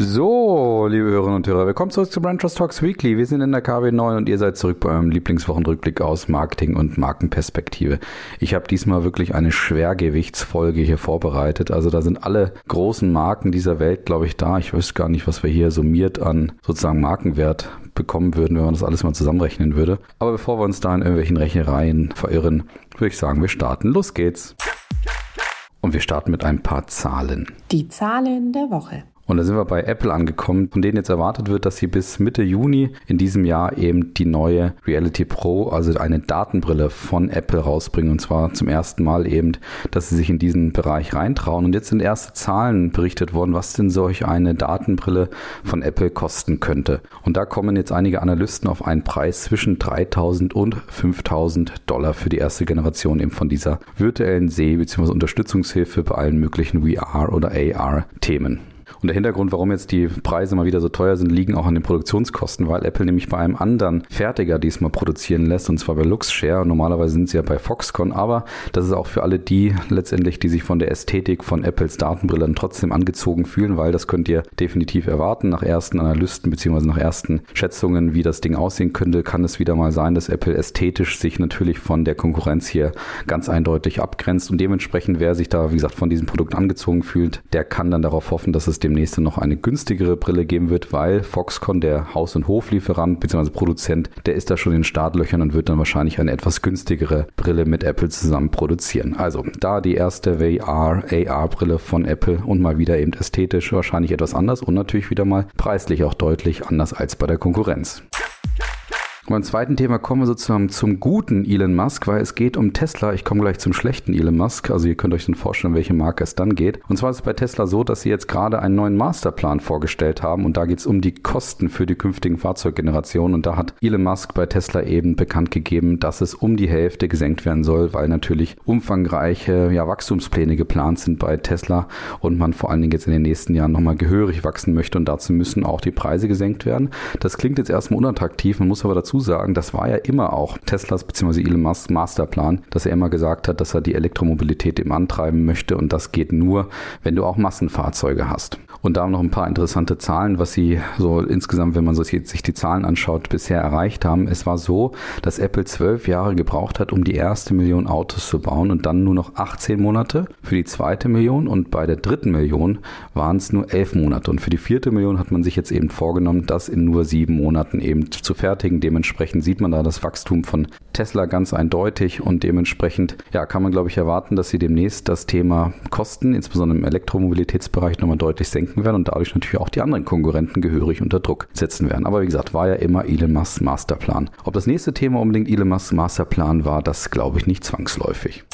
So, liebe Hörerinnen und Hörer, willkommen zurück zu Brand Trust Talks Weekly. Wir sind in der KW9 und ihr seid zurück bei eurem Lieblingswochenrückblick aus Marketing und Markenperspektive. Ich habe diesmal wirklich eine Schwergewichtsfolge hier vorbereitet. Also da sind alle großen Marken dieser Welt, glaube ich, da. Ich wüsste gar nicht, was wir hier summiert an sozusagen Markenwert bekommen würden, wenn man das alles mal zusammenrechnen würde. Aber bevor wir uns da in irgendwelchen Rechnereien verirren, würde ich sagen, wir starten. Los geht's. Und wir starten mit ein paar Zahlen. Die Zahlen der Woche. Und da sind wir bei Apple angekommen, von denen jetzt erwartet wird, dass sie bis Mitte Juni in diesem Jahr eben die neue Reality Pro, also eine Datenbrille von Apple rausbringen. Und zwar zum ersten Mal eben, dass sie sich in diesen Bereich reintrauen. Und jetzt sind erste Zahlen berichtet worden, was denn solch eine Datenbrille von Apple kosten könnte. Und da kommen jetzt einige Analysten auf einen Preis zwischen 3000 und 5000 Dollar für die erste Generation eben von dieser virtuellen Seh- bzw. Unterstützungshilfe bei allen möglichen VR- oder AR-Themen. Und der Hintergrund, warum jetzt die Preise mal wieder so teuer sind, liegen auch an den Produktionskosten, weil Apple nämlich bei einem anderen Fertiger diesmal produzieren lässt, und zwar bei Luxshare. Normalerweise sind sie ja bei Foxconn, aber das ist auch für alle die letztendlich, die sich von der Ästhetik von Apples Datenbrillen trotzdem angezogen fühlen, weil das könnt ihr definitiv erwarten. Nach ersten Analysten bzw. nach ersten Schätzungen, wie das Ding aussehen könnte, kann es wieder mal sein, dass Apple ästhetisch sich natürlich von der Konkurrenz hier ganz eindeutig abgrenzt und dementsprechend, wer sich da, wie gesagt, von diesem Produkt angezogen fühlt, der kann dann darauf hoffen, dass es demnächst noch eine günstigere Brille geben wird, weil Foxconn, der Haus- und Hoflieferant bzw. Produzent, der ist da schon in Startlöchern und wird dann wahrscheinlich eine etwas günstigere Brille mit Apple zusammen produzieren. Also da die erste VR, AR-Brille von Apple und mal wieder eben ästhetisch wahrscheinlich etwas anders und natürlich wieder mal preislich auch deutlich anders als bei der Konkurrenz. Und beim zweiten Thema kommen wir sozusagen zum guten Elon Musk, weil es geht um Tesla. Ich komme gleich zum schlechten Elon Musk. Also ihr könnt euch dann vorstellen, welche Marke es dann geht. Und zwar ist es bei Tesla so, dass sie jetzt gerade einen neuen Masterplan vorgestellt haben und da geht es um die Kosten für die künftigen Fahrzeuggenerationen. Und da hat Elon Musk bei Tesla eben bekannt gegeben, dass es um die Hälfte gesenkt werden soll, weil natürlich umfangreiche ja, Wachstumspläne geplant sind bei Tesla und man vor allen Dingen jetzt in den nächsten Jahren nochmal gehörig wachsen möchte und dazu müssen auch die Preise gesenkt werden. Das klingt jetzt erstmal unattraktiv, man muss aber dazu sagen, das war ja immer auch Teslas bzw. Elon Musk's Masterplan, dass er immer gesagt hat, dass er die Elektromobilität eben antreiben möchte und das geht nur, wenn du auch Massenfahrzeuge hast. Und da noch ein paar interessante Zahlen, was sie so insgesamt, wenn man sich die Zahlen anschaut, bisher erreicht haben. Es war so, dass Apple zwölf Jahre gebraucht hat, um die erste Million Autos zu bauen und dann nur noch 18 Monate für die zweite Million und bei der dritten Million waren es nur elf Monate. Und für die vierte Million hat man sich jetzt eben vorgenommen, das in nur sieben Monaten eben zu fertigen. Dementsprechend sieht man da das Wachstum von Tesla ganz eindeutig und dementsprechend ja, kann man, glaube ich, erwarten, dass sie demnächst das Thema Kosten, insbesondere im Elektromobilitätsbereich, nochmal deutlich senken werden und dadurch natürlich auch die anderen Konkurrenten gehörig unter Druck setzen werden. Aber wie gesagt, war ja immer Elon Musk's Masterplan. Ob das nächste Thema unbedingt Elon Musk's Masterplan war, das glaube ich nicht zwangsläufig.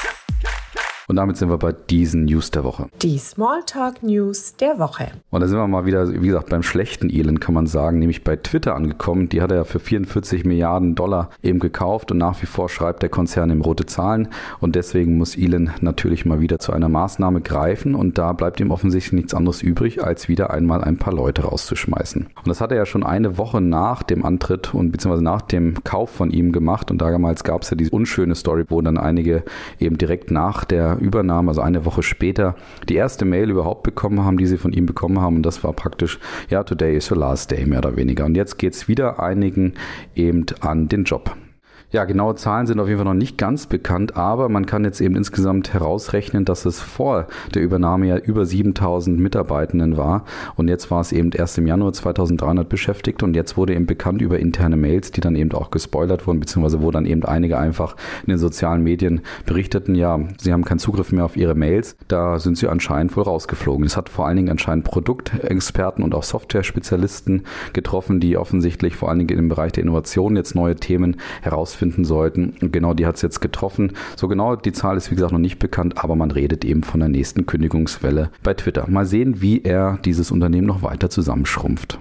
Und damit sind wir bei diesen News der Woche. Die Smalltalk News der Woche. Und da sind wir mal wieder, wie gesagt, beim schlechten Elon kann man sagen, nämlich bei Twitter angekommen. Die hat er ja für 44 Milliarden Dollar eben gekauft und nach wie vor schreibt der Konzern ihm rote Zahlen. Und deswegen muss Elon natürlich mal wieder zu einer Maßnahme greifen. Und da bleibt ihm offensichtlich nichts anderes übrig, als wieder einmal ein paar Leute rauszuschmeißen. Und das hat er ja schon eine Woche nach dem Antritt und beziehungsweise nach dem Kauf von ihm gemacht. Und damals gab es ja diese unschöne Story, wo dann einige eben direkt nach der Übernahme, also eine Woche später, die erste Mail überhaupt bekommen haben, die sie von ihm bekommen haben. Und das war praktisch, ja, today is your last day, mehr oder weniger. Und jetzt geht es wieder einigen eben an den Job. Ja, genaue Zahlen sind auf jeden Fall noch nicht ganz bekannt, aber man kann jetzt eben insgesamt herausrechnen, dass es vor der Übernahme ja über 7000 Mitarbeitenden war und jetzt war es eben erst im Januar 2300 beschäftigt und jetzt wurde eben bekannt über interne Mails, die dann eben auch gespoilert wurden, beziehungsweise wo dann eben einige einfach in den sozialen Medien berichteten, ja, sie haben keinen Zugriff mehr auf ihre Mails, da sind sie anscheinend wohl rausgeflogen. Es hat vor allen Dingen anscheinend Produktexperten und auch Software-Spezialisten getroffen, die offensichtlich vor allen Dingen im Bereich der Innovation jetzt neue Themen herausfinden finden sollten. Und genau die hat es jetzt getroffen. So genau die Zahl ist wie gesagt noch nicht bekannt, aber man redet eben von der nächsten Kündigungswelle bei Twitter. Mal sehen, wie er dieses Unternehmen noch weiter zusammenschrumpft.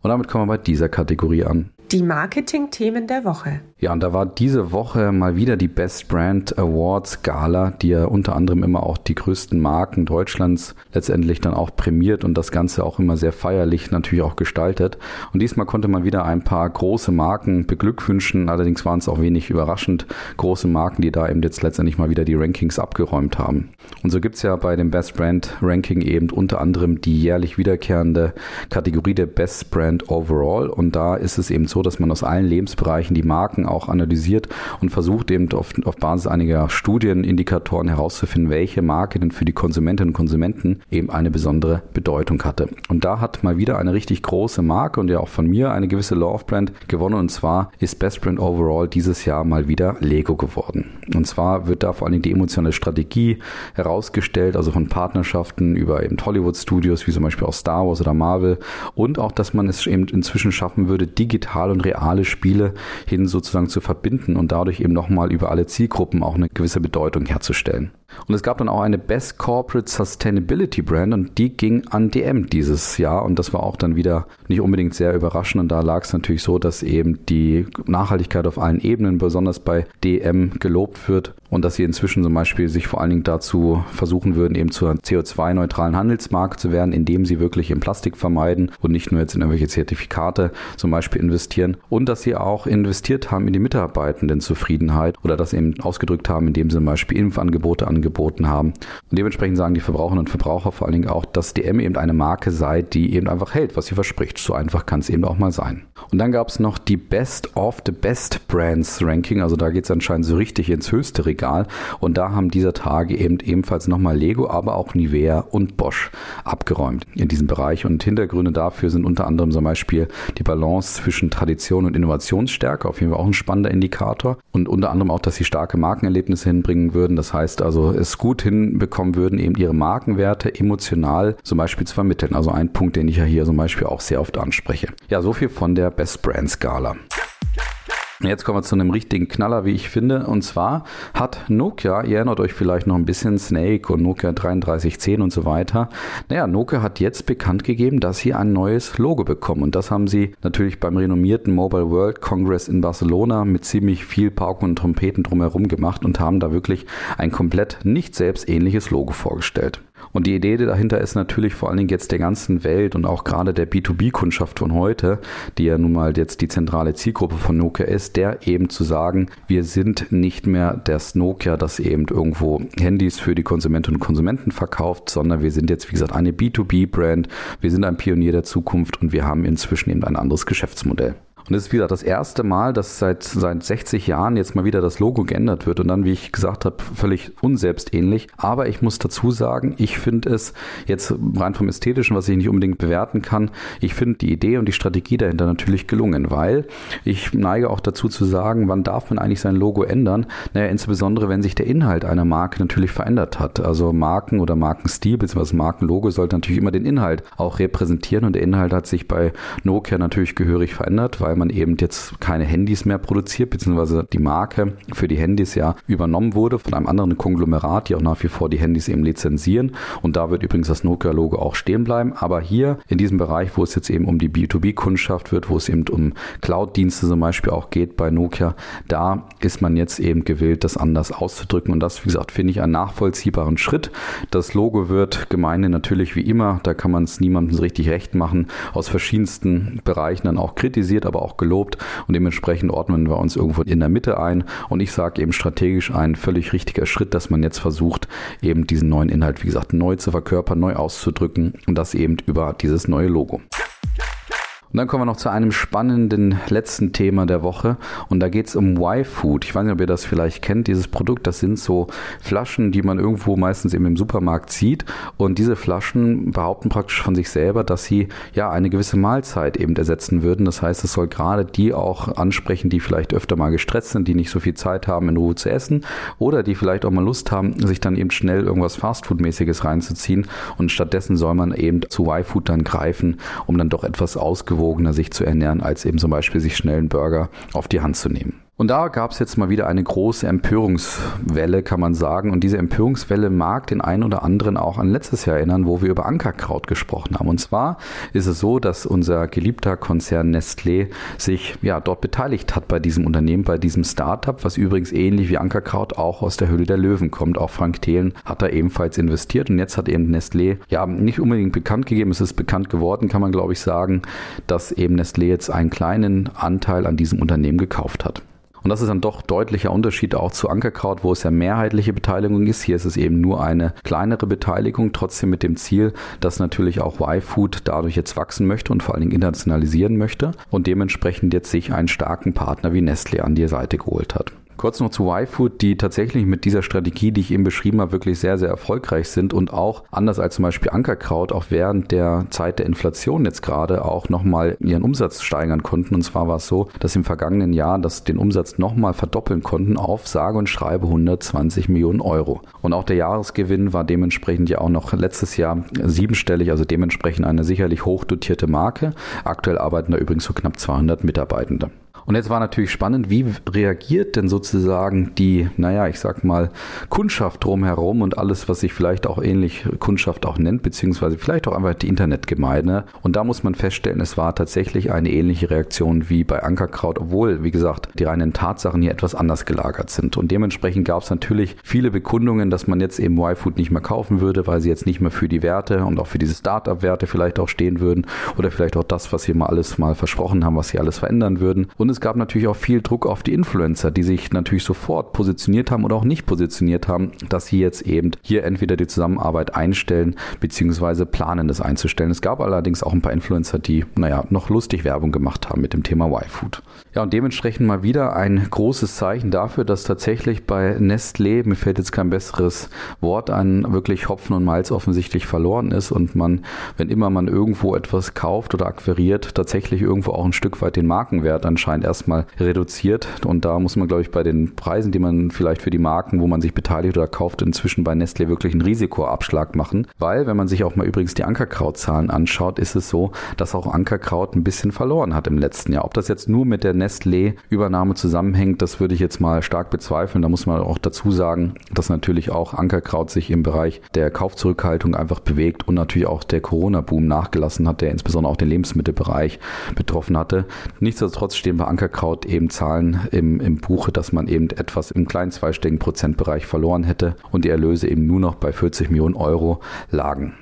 Und damit kommen wir bei dieser Kategorie an. Die Marketing-Themen der Woche. Ja, und da war diese Woche mal wieder die Best Brand Awards Gala, die ja unter anderem immer auch die größten Marken Deutschlands letztendlich dann auch prämiert und das Ganze auch immer sehr feierlich natürlich auch gestaltet. Und diesmal konnte man wieder ein paar große Marken beglückwünschen. Allerdings waren es auch wenig überraschend große Marken, die da eben jetzt letztendlich mal wieder die Rankings abgeräumt haben. Und so gibt's ja bei dem Best Brand Ranking eben unter anderem die jährlich wiederkehrende Kategorie der Best Brand Overall. Und da ist es eben so, dass man aus allen Lebensbereichen die Marken auch analysiert und versucht eben auf, auf Basis einiger Studienindikatoren herauszufinden, welche Marke denn für die Konsumentinnen und Konsumenten eben eine besondere Bedeutung hatte. Und da hat mal wieder eine richtig große Marke und ja auch von mir eine gewisse Love Brand gewonnen und zwar ist Best Brand Overall dieses Jahr mal wieder Lego geworden. Und zwar wird da vor allem die emotionale Strategie herausgestellt, also von Partnerschaften über eben Hollywood Studios wie zum Beispiel auch Star Wars oder Marvel und auch, dass man es eben inzwischen schaffen würde, digital und reale Spiele hin sozusagen sozusagen zu verbinden und dadurch eben nochmal über alle Zielgruppen auch eine gewisse Bedeutung herzustellen. Und es gab dann auch eine Best Corporate Sustainability Brand und die ging an DM dieses Jahr. Und das war auch dann wieder nicht unbedingt sehr überraschend. Und da lag es natürlich so, dass eben die Nachhaltigkeit auf allen Ebenen, besonders bei DM, gelobt wird und dass sie inzwischen zum Beispiel sich vor allen Dingen dazu versuchen würden, eben zur CO2-neutralen Handelsmarke zu werden, indem sie wirklich im Plastik vermeiden und nicht nur jetzt in irgendwelche Zertifikate zum Beispiel investieren. Und dass sie auch investiert haben in die Mitarbeitenden Zufriedenheit oder das eben ausgedrückt haben, indem sie zum Beispiel Impfangebote angeboten haben. Und dementsprechend sagen die Verbraucherinnen und Verbraucher vor allen Dingen auch, dass DM eben eine Marke sei, die eben einfach hält, was sie verspricht. So einfach kann es eben auch mal sein. Und dann gab es noch die Best of the Best Brands Ranking. Also da geht es anscheinend so richtig ins höchste Regal. Und da haben dieser Tage eben ebenfalls nochmal Lego, aber auch Nivea und Bosch abgeräumt in diesem Bereich. Und Hintergründe dafür sind unter anderem zum Beispiel die Balance zwischen Tradition und Innovationsstärke. Auf jeden Fall auch ein spannender Indikator. Und unter anderem auch, dass sie starke Markenerlebnisse hinbringen würden. Das heißt also, es gut hinbekommen würden, eben ihre Markenwerte emotional zum Beispiel zu vermitteln. Also ein Punkt, den ich ja hier zum Beispiel auch sehr oft anspreche. Ja, so viel von der Best Brand Skala. Jetzt kommen wir zu einem richtigen Knaller, wie ich finde. Und zwar hat Nokia, ihr erinnert euch vielleicht noch ein bisschen Snake und Nokia 3310 und so weiter. Naja, Nokia hat jetzt bekannt gegeben, dass sie ein neues Logo bekommen. Und das haben sie natürlich beim renommierten Mobile World Congress in Barcelona mit ziemlich viel Pauken und Trompeten drumherum gemacht und haben da wirklich ein komplett nicht selbstähnliches Logo vorgestellt. Und die Idee dahinter ist natürlich vor allen Dingen jetzt der ganzen Welt und auch gerade der B2B-Kundschaft von heute, die ja nun mal jetzt die zentrale Zielgruppe von Nokia ist, der eben zu sagen, wir sind nicht mehr das Nokia, das eben irgendwo Handys für die Konsumentinnen und Konsumenten verkauft, sondern wir sind jetzt, wie gesagt, eine B2B-Brand, wir sind ein Pionier der Zukunft und wir haben inzwischen eben ein anderes Geschäftsmodell. Und es ist wieder das erste Mal, dass seit, seit 60 Jahren jetzt mal wieder das Logo geändert wird und dann, wie ich gesagt habe, völlig unselbstähnlich. Aber ich muss dazu sagen, ich finde es jetzt rein vom Ästhetischen, was ich nicht unbedingt bewerten kann, ich finde die Idee und die Strategie dahinter natürlich gelungen, weil ich neige auch dazu zu sagen, wann darf man eigentlich sein Logo ändern? Naja, insbesondere, wenn sich der Inhalt einer Marke natürlich verändert hat. Also Marken oder Markenstil bzw. Markenlogo sollte natürlich immer den Inhalt auch repräsentieren und der Inhalt hat sich bei Nokia natürlich gehörig verändert, weil weil man eben jetzt keine Handys mehr produziert, beziehungsweise die Marke für die Handys ja übernommen wurde von einem anderen Konglomerat, die auch nach wie vor die Handys eben lizenzieren. Und da wird übrigens das Nokia-Logo auch stehen bleiben. Aber hier in diesem Bereich, wo es jetzt eben um die B2B-Kundschaft wird, wo es eben um Cloud-Dienste zum Beispiel auch geht bei Nokia, da ist man jetzt eben gewillt, das anders auszudrücken. Und das, wie gesagt, finde ich einen nachvollziehbaren Schritt. Das Logo wird Gemeinde natürlich wie immer, da kann man es niemandem richtig recht machen, aus verschiedensten Bereichen dann auch kritisiert, aber auch auch gelobt und dementsprechend ordnen wir uns irgendwo in der Mitte ein. Und ich sage eben strategisch ein völlig richtiger Schritt, dass man jetzt versucht, eben diesen neuen Inhalt, wie gesagt, neu zu verkörpern, neu auszudrücken und das eben über dieses neue Logo. Und dann kommen wir noch zu einem spannenden letzten Thema der Woche. Und da geht es um Y-Food. Ich weiß nicht, ob ihr das vielleicht kennt, dieses Produkt. Das sind so Flaschen, die man irgendwo meistens eben im Supermarkt sieht. Und diese Flaschen behaupten praktisch von sich selber, dass sie ja eine gewisse Mahlzeit eben ersetzen würden. Das heißt, es soll gerade die auch ansprechen, die vielleicht öfter mal gestresst sind, die nicht so viel Zeit haben, in Ruhe zu essen oder die vielleicht auch mal Lust haben, sich dann eben schnell irgendwas Fastfood-mäßiges reinzuziehen. Und stattdessen soll man eben zu Y-Food dann greifen, um dann doch etwas ausgewogen ausgewogener sich zu ernähren, als eben zum Beispiel sich schnell einen Burger auf die Hand zu nehmen. Und da gab es jetzt mal wieder eine große Empörungswelle, kann man sagen. Und diese Empörungswelle mag den einen oder anderen auch an letztes Jahr erinnern, wo wir über Ankerkraut gesprochen haben. Und zwar ist es so, dass unser geliebter Konzern Nestlé sich ja dort beteiligt hat bei diesem Unternehmen, bei diesem Startup, was übrigens ähnlich wie Ankerkraut auch aus der Höhle der Löwen kommt. Auch Frank Thelen hat da ebenfalls investiert und jetzt hat eben Nestlé ja nicht unbedingt bekannt gegeben, es ist bekannt geworden, kann man glaube ich sagen, dass eben Nestlé jetzt einen kleinen Anteil an diesem Unternehmen gekauft hat. Und das ist dann doch deutlicher Unterschied auch zu Ankerkraut, wo es ja mehrheitliche Beteiligung ist. Hier ist es eben nur eine kleinere Beteiligung, trotzdem mit dem Ziel, dass natürlich auch Y-Food dadurch jetzt wachsen möchte und vor allen Dingen internationalisieren möchte und dementsprechend jetzt sich einen starken Partner wie Nestle an die Seite geholt hat. Kurz noch zu Y-Food, die tatsächlich mit dieser Strategie, die ich eben beschrieben habe, wirklich sehr, sehr erfolgreich sind und auch anders als zum Beispiel Ankerkraut auch während der Zeit der Inflation jetzt gerade auch nochmal ihren Umsatz steigern konnten. Und zwar war es so, dass im vergangenen Jahr das den Umsatz nochmal verdoppeln konnten auf sage und schreibe 120 Millionen Euro. Und auch der Jahresgewinn war dementsprechend ja auch noch letztes Jahr siebenstellig, also dementsprechend eine sicherlich hochdotierte Marke. Aktuell arbeiten da übrigens so knapp 200 Mitarbeitende. Und jetzt war natürlich spannend, wie reagiert denn sozusagen die, naja, ich sag mal, Kundschaft drumherum und alles, was sich vielleicht auch ähnlich Kundschaft auch nennt, beziehungsweise vielleicht auch einfach die Internetgemeinde. Und da muss man feststellen, es war tatsächlich eine ähnliche Reaktion wie bei Ankerkraut, obwohl, wie gesagt, die reinen Tatsachen hier etwas anders gelagert sind. Und dementsprechend gab es natürlich viele Bekundungen, dass man jetzt eben Y-Food nicht mehr kaufen würde, weil sie jetzt nicht mehr für die Werte und auch für diese Startup-Werte vielleicht auch stehen würden oder vielleicht auch das, was sie mal alles mal versprochen haben, was sie alles verändern würden. Und es gab natürlich auch viel Druck auf die Influencer, die sich natürlich sofort positioniert haben oder auch nicht positioniert haben, dass sie jetzt eben hier entweder die Zusammenarbeit einstellen beziehungsweise planen, das einzustellen. Es gab allerdings auch ein paar Influencer, die, naja, noch lustig Werbung gemacht haben mit dem Thema Y-Food. Ja, und dementsprechend mal wieder ein großes Zeichen dafür, dass tatsächlich bei Nestlé, mir fällt jetzt kein besseres Wort ein, wirklich Hopfen und Malz offensichtlich verloren ist und man, wenn immer man irgendwo etwas kauft oder akquiriert, tatsächlich irgendwo auch ein Stück weit den Markenwert anscheinend erstmal reduziert. Und da muss man, glaube ich, bei den Preisen, die man vielleicht für die Marken, wo man sich beteiligt oder kauft, inzwischen bei Nestlé wirklich einen Risikoabschlag machen. Weil, wenn man sich auch mal übrigens die Ankerkrautzahlen anschaut, ist es so, dass auch Ankerkraut ein bisschen verloren hat im letzten Jahr. Ob das jetzt nur mit der Nestlé-Übernahme zusammenhängt, das würde ich jetzt mal stark bezweifeln. Da muss man auch dazu sagen, dass natürlich auch Ankerkraut sich im Bereich der Kaufzurückhaltung einfach bewegt und natürlich auch der Corona-Boom nachgelassen hat, der insbesondere auch den Lebensmittelbereich betroffen hatte. Nichtsdestotrotz stehen bei Ankerkraut eben Zahlen im, im Buche, dass man eben etwas im kleinen zweistelligen Prozentbereich verloren hätte und die Erlöse eben nur noch bei 40 Millionen Euro lagen.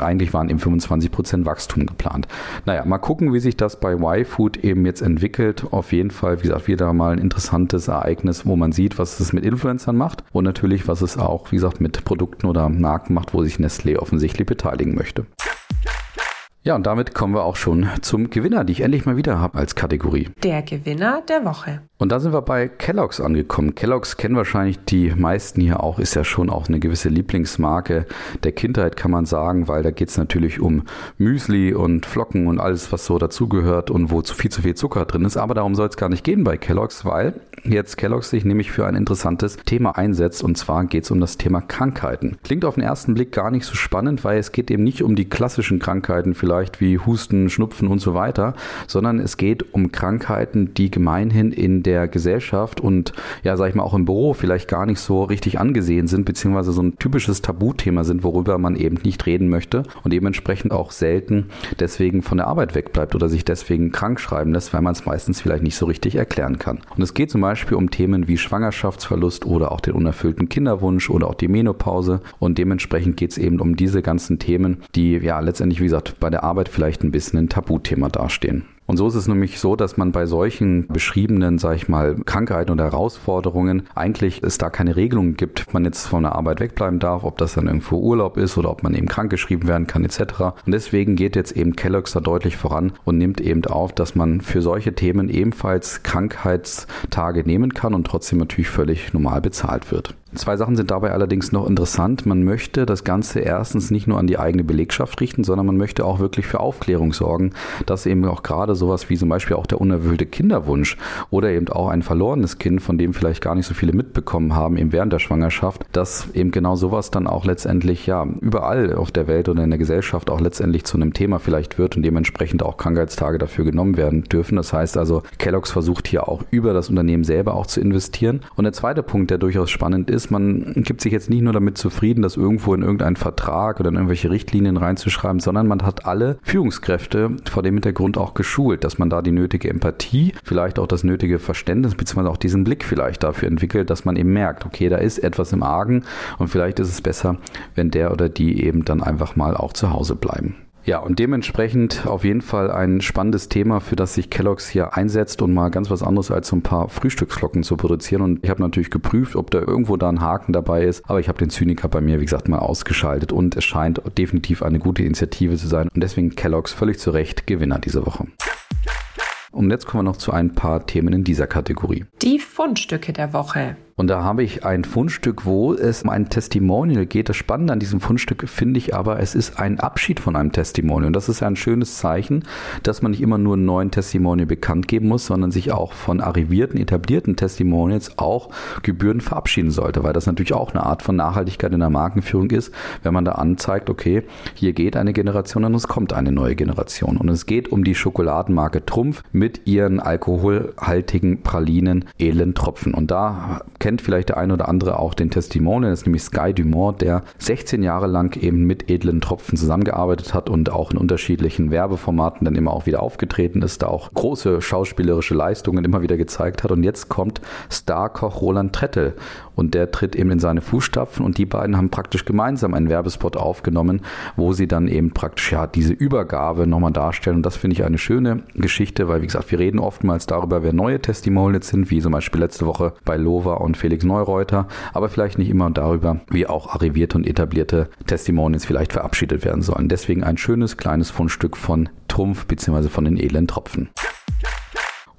Eigentlich waren eben 25 Prozent Wachstum geplant. Naja, mal gucken, wie sich das bei Y-Food eben jetzt entwickelt. Auf jeden Fall, wie gesagt, wieder mal ein interessantes Ereignis, wo man sieht, was es mit Influencern macht und natürlich, was es auch, wie gesagt, mit Produkten oder Marken macht, wo sich Nestlé offensichtlich beteiligen möchte. Ja, und damit kommen wir auch schon zum Gewinner, die ich endlich mal wieder habe als Kategorie. Der Gewinner der Woche. Und da sind wir bei Kellogg's angekommen. Kellogg's kennen wahrscheinlich die meisten hier auch, ist ja schon auch eine gewisse Lieblingsmarke der Kindheit, kann man sagen, weil da geht's natürlich um Müsli und Flocken und alles, was so dazugehört und wo zu viel zu viel Zucker drin ist. Aber darum soll es gar nicht gehen bei Kellogg's, weil jetzt Kellogg's sich nämlich für ein interessantes Thema einsetzt und zwar geht's um das Thema Krankheiten. Klingt auf den ersten Blick gar nicht so spannend, weil es geht eben nicht um die klassischen Krankheiten vielleicht wie Husten, Schnupfen und so weiter, sondern es geht um Krankheiten, die gemeinhin in der der Gesellschaft und ja, sag ich mal, auch im Büro vielleicht gar nicht so richtig angesehen sind, beziehungsweise so ein typisches Tabuthema sind, worüber man eben nicht reden möchte und dementsprechend auch selten deswegen von der Arbeit wegbleibt oder sich deswegen krank schreiben lässt, weil man es meistens vielleicht nicht so richtig erklären kann. Und es geht zum Beispiel um Themen wie Schwangerschaftsverlust oder auch den unerfüllten Kinderwunsch oder auch die Menopause und dementsprechend geht es eben um diese ganzen Themen, die ja letztendlich, wie gesagt, bei der Arbeit vielleicht ein bisschen ein Tabuthema dastehen. Und so ist es nämlich so, dass man bei solchen beschriebenen, sage ich mal, Krankheiten oder Herausforderungen eigentlich es da keine Regelungen gibt, ob man jetzt von der Arbeit wegbleiben darf, ob das dann irgendwo Urlaub ist oder ob man eben krankgeschrieben werden kann etc. Und deswegen geht jetzt eben Kellogg's da deutlich voran und nimmt eben auf, dass man für solche Themen ebenfalls Krankheitstage nehmen kann und trotzdem natürlich völlig normal bezahlt wird. Zwei Sachen sind dabei allerdings noch interessant. Man möchte das Ganze erstens nicht nur an die eigene Belegschaft richten, sondern man möchte auch wirklich für Aufklärung sorgen, dass eben auch gerade sowas wie zum Beispiel auch der unerfüllte Kinderwunsch oder eben auch ein verlorenes Kind, von dem vielleicht gar nicht so viele mitbekommen haben, eben während der Schwangerschaft, dass eben genau sowas dann auch letztendlich ja überall auf der Welt oder in der Gesellschaft auch letztendlich zu einem Thema vielleicht wird und dementsprechend auch Krankheitstage dafür genommen werden dürfen. Das heißt also, Kellogg's versucht hier auch über das Unternehmen selber auch zu investieren. Und der zweite Punkt, der durchaus spannend ist, man gibt sich jetzt nicht nur damit zufrieden, das irgendwo in irgendeinen Vertrag oder in irgendwelche Richtlinien reinzuschreiben, sondern man hat alle Führungskräfte vor dem Hintergrund auch geschult, dass man da die nötige Empathie, vielleicht auch das nötige Verständnis, beziehungsweise auch diesen Blick vielleicht dafür entwickelt, dass man eben merkt, okay, da ist etwas im Argen und vielleicht ist es besser, wenn der oder die eben dann einfach mal auch zu Hause bleiben. Ja, und dementsprechend auf jeden Fall ein spannendes Thema, für das sich Kellogg's hier einsetzt und mal ganz was anderes als so ein paar Frühstücksflocken zu produzieren. Und ich habe natürlich geprüft, ob da irgendwo da ein Haken dabei ist, aber ich habe den Zyniker bei mir, wie gesagt, mal ausgeschaltet und es scheint definitiv eine gute Initiative zu sein. Und deswegen Kellogg's völlig zu Recht Gewinner diese Woche. Und jetzt kommen wir noch zu ein paar Themen in dieser Kategorie. Die Fundstücke der Woche. Und da habe ich ein Fundstück, wo es um ein Testimonial geht. Das Spannende an diesem Fundstück finde ich aber, es ist ein Abschied von einem Testimonial. Und das ist ja ein schönes Zeichen, dass man nicht immer nur einen neuen Testimonial bekannt geben muss, sondern sich auch von arrivierten, etablierten Testimonials auch Gebühren verabschieden sollte, weil das natürlich auch eine Art von Nachhaltigkeit in der Markenführung ist, wenn man da anzeigt, okay, hier geht eine Generation und es kommt eine neue Generation. Und es geht um die Schokoladenmarke Trumpf mit ihren alkoholhaltigen Pralinen Elendtropfen. Und da kennt kennt vielleicht der eine oder andere auch den Testimonial, das ist nämlich Sky Dumont, der 16 Jahre lang eben mit edlen Tropfen zusammengearbeitet hat und auch in unterschiedlichen Werbeformaten dann immer auch wieder aufgetreten ist, da auch große schauspielerische Leistungen immer wieder gezeigt hat. Und jetzt kommt Starkoch Roland Trettel und der tritt eben in seine Fußstapfen und die beiden haben praktisch gemeinsam einen Werbespot aufgenommen, wo sie dann eben praktisch ja diese Übergabe nochmal darstellen. Und das finde ich eine schöne Geschichte, weil wie gesagt, wir reden oftmals darüber, wer neue Testimonials sind, wie zum Beispiel letzte Woche bei Lova und Felix Neureuter, aber vielleicht nicht immer darüber, wie auch arrivierte und etablierte Testimonials vielleicht verabschiedet werden sollen. Deswegen ein schönes kleines Fundstück von Trumpf bzw. von den edlen Tropfen.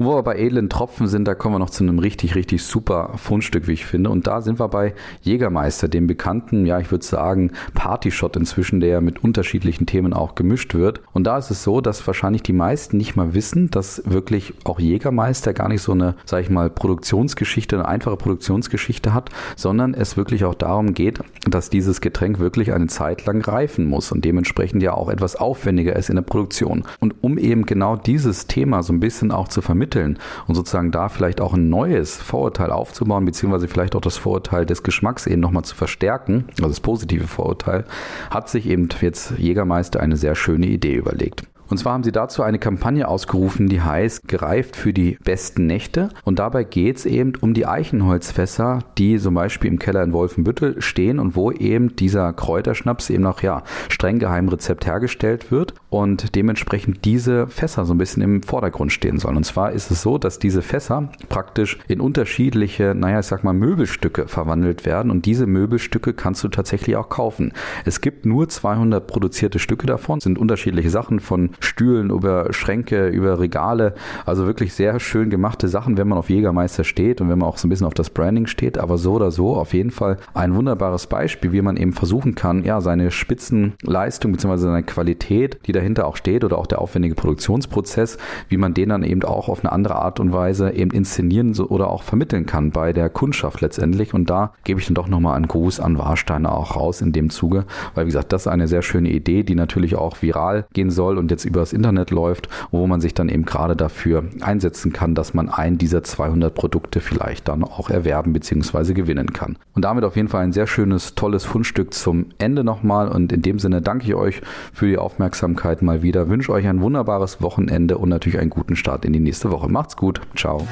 Wo wir bei edlen Tropfen sind, da kommen wir noch zu einem richtig, richtig super Fundstück, wie ich finde. Und da sind wir bei Jägermeister, dem bekannten, ja, ich würde sagen, Partyshot inzwischen, der mit unterschiedlichen Themen auch gemischt wird. Und da ist es so, dass wahrscheinlich die meisten nicht mal wissen, dass wirklich auch Jägermeister gar nicht so eine, sag ich mal, Produktionsgeschichte, eine einfache Produktionsgeschichte hat, sondern es wirklich auch darum geht, dass dieses Getränk wirklich eine Zeit lang reifen muss und dementsprechend ja auch etwas aufwendiger ist in der Produktion. Und um eben genau dieses Thema so ein bisschen auch zu vermitteln, vermitteln und sozusagen da vielleicht auch ein neues Vorurteil aufzubauen, beziehungsweise vielleicht auch das Vorurteil des Geschmacks eben nochmal zu verstärken, also das positive Vorurteil, hat sich eben jetzt Jägermeister eine sehr schöne Idee überlegt. Und zwar haben sie dazu eine Kampagne ausgerufen, die heißt Gereift für die besten Nächte. Und dabei geht es eben um die Eichenholzfässer, die zum Beispiel im Keller in Wolfenbüttel stehen und wo eben dieser Kräuterschnaps eben nach ja, streng geheimem Rezept hergestellt wird und dementsprechend diese Fässer so ein bisschen im Vordergrund stehen sollen. Und zwar ist es so, dass diese Fässer praktisch in unterschiedliche, naja, ich sag mal, Möbelstücke verwandelt werden und diese Möbelstücke kannst du tatsächlich auch kaufen. Es gibt nur 200 produzierte Stücke davon, sind unterschiedliche Sachen von Stühlen, über Schränke, über Regale. Also wirklich sehr schön gemachte Sachen, wenn man auf Jägermeister steht und wenn man auch so ein bisschen auf das Branding steht. Aber so oder so auf jeden Fall ein wunderbares Beispiel, wie man eben versuchen kann, ja, seine Spitzenleistung bzw. seine Qualität, die dahinter auch steht oder auch der aufwendige Produktionsprozess, wie man den dann eben auch auf eine andere Art und Weise eben inszenieren oder auch vermitteln kann bei der Kundschaft letztendlich. Und da gebe ich dann doch nochmal einen Gruß an Warsteiner auch raus in dem Zuge, weil wie gesagt, das ist eine sehr schöne Idee, die natürlich auch viral gehen soll und jetzt übers Internet läuft, wo man sich dann eben gerade dafür einsetzen kann, dass man einen dieser 200 Produkte vielleicht dann auch erwerben bzw. gewinnen kann. Und damit auf jeden Fall ein sehr schönes, tolles Fundstück zum Ende nochmal und in dem Sinne danke ich euch für die Aufmerksamkeit mal wieder, wünsche euch ein wunderbares Wochenende und natürlich einen guten Start in die nächste Woche. Macht's gut, ciao.